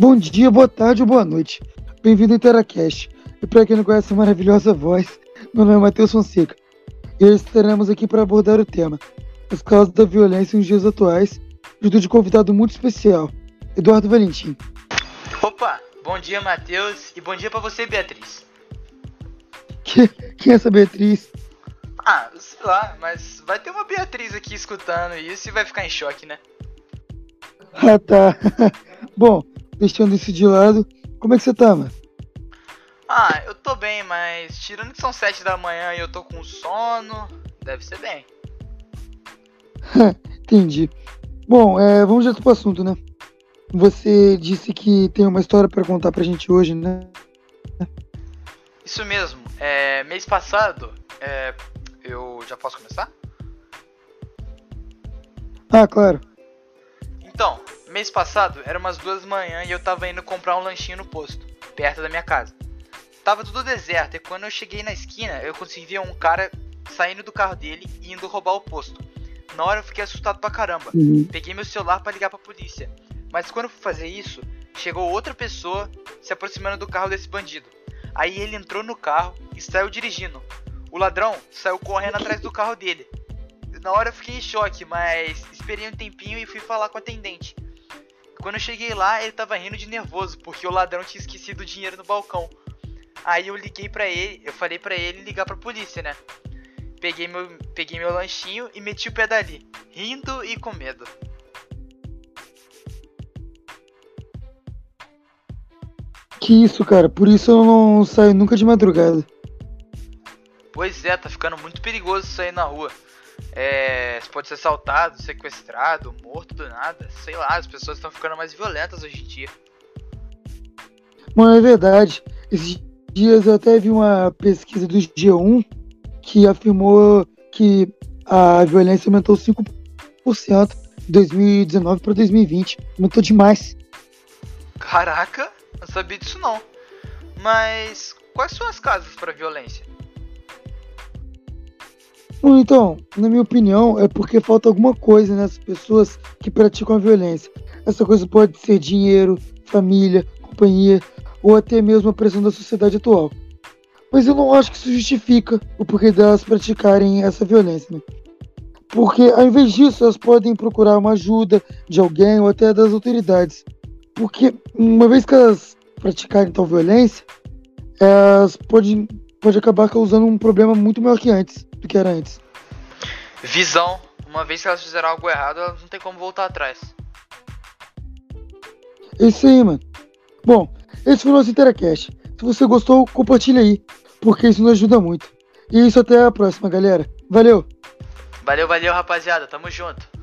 Bom dia, boa tarde ou boa noite. Bem-vindo ao Interacast. E para quem não conhece a maravilhosa voz, meu nome é Matheus Fonseca. E hoje estaremos aqui para abordar o tema As causas da violência nos dias atuais, junto de convidado muito especial, Eduardo Valentim. Opa, bom dia Matheus e bom dia para você Beatriz. Que, quem é essa Beatriz? Ah, sei lá, mas vai ter uma Beatriz aqui escutando isso e vai ficar em choque, né? Ah tá. Bom, deixando isso de lado, como é que você tá, mano? Ah, eu tô bem, mas tirando que são sete da manhã e eu tô com sono, deve ser bem. Entendi. Bom, é, vamos direto pro assunto, né? Você disse que tem uma história para contar pra gente hoje, né? Isso mesmo. É, mês passado, é, eu já posso começar? Ah, claro. Mês passado era umas duas da manhã e eu tava indo comprar um lanchinho no posto, perto da minha casa. Tava tudo deserto e quando eu cheguei na esquina eu consegui ver um cara saindo do carro dele e indo roubar o posto. Na hora eu fiquei assustado pra caramba. Uhum. Peguei meu celular para ligar pra polícia. Mas quando eu fui fazer isso, chegou outra pessoa se aproximando do carro desse bandido. Aí ele entrou no carro e saiu dirigindo. O ladrão saiu correndo atrás do carro dele. Na hora eu fiquei em choque, mas esperei um tempinho e fui falar com o atendente. Quando eu cheguei lá, ele tava rindo de nervoso, porque o ladrão tinha esquecido o dinheiro no balcão. Aí eu liguei pra ele, eu falei pra ele ligar pra polícia, né? Peguei meu, peguei meu lanchinho e meti o pé dali, rindo e com medo. Que isso, cara? Por isso eu não saio nunca de madrugada. Pois é, tá ficando muito perigoso sair na rua. É, você pode ser assaltado, sequestrado, morto do nada. Sei lá, as pessoas estão ficando mais violentas hoje em dia. Mano, é verdade. Esses dias eu até vi uma pesquisa do G1 que afirmou que a violência aumentou 5% de 2019 para 2020. Aumentou demais. Caraca, não sabia disso não. Mas quais são as causas para violência? Bom, então, na minha opinião, é porque falta alguma coisa nessas pessoas que praticam a violência. Essa coisa pode ser dinheiro, família, companhia ou até mesmo a pressão da sociedade atual. Mas eu não acho que isso justifica o porquê delas praticarem essa violência. Né? Porque ao invés disso, elas podem procurar uma ajuda de alguém ou até das autoridades. Porque uma vez que elas praticarem tal violência, elas podem pode acabar causando um problema muito maior que antes, do que era antes. Visão. Uma vez que elas fizeram algo errado, elas não tem como voltar atrás. É isso aí, mano. Bom, esse foi o nosso Interacast. Se você gostou, compartilha aí, porque isso nos ajuda muito. E é isso até a próxima, galera. Valeu! Valeu, valeu, rapaziada. Tamo junto.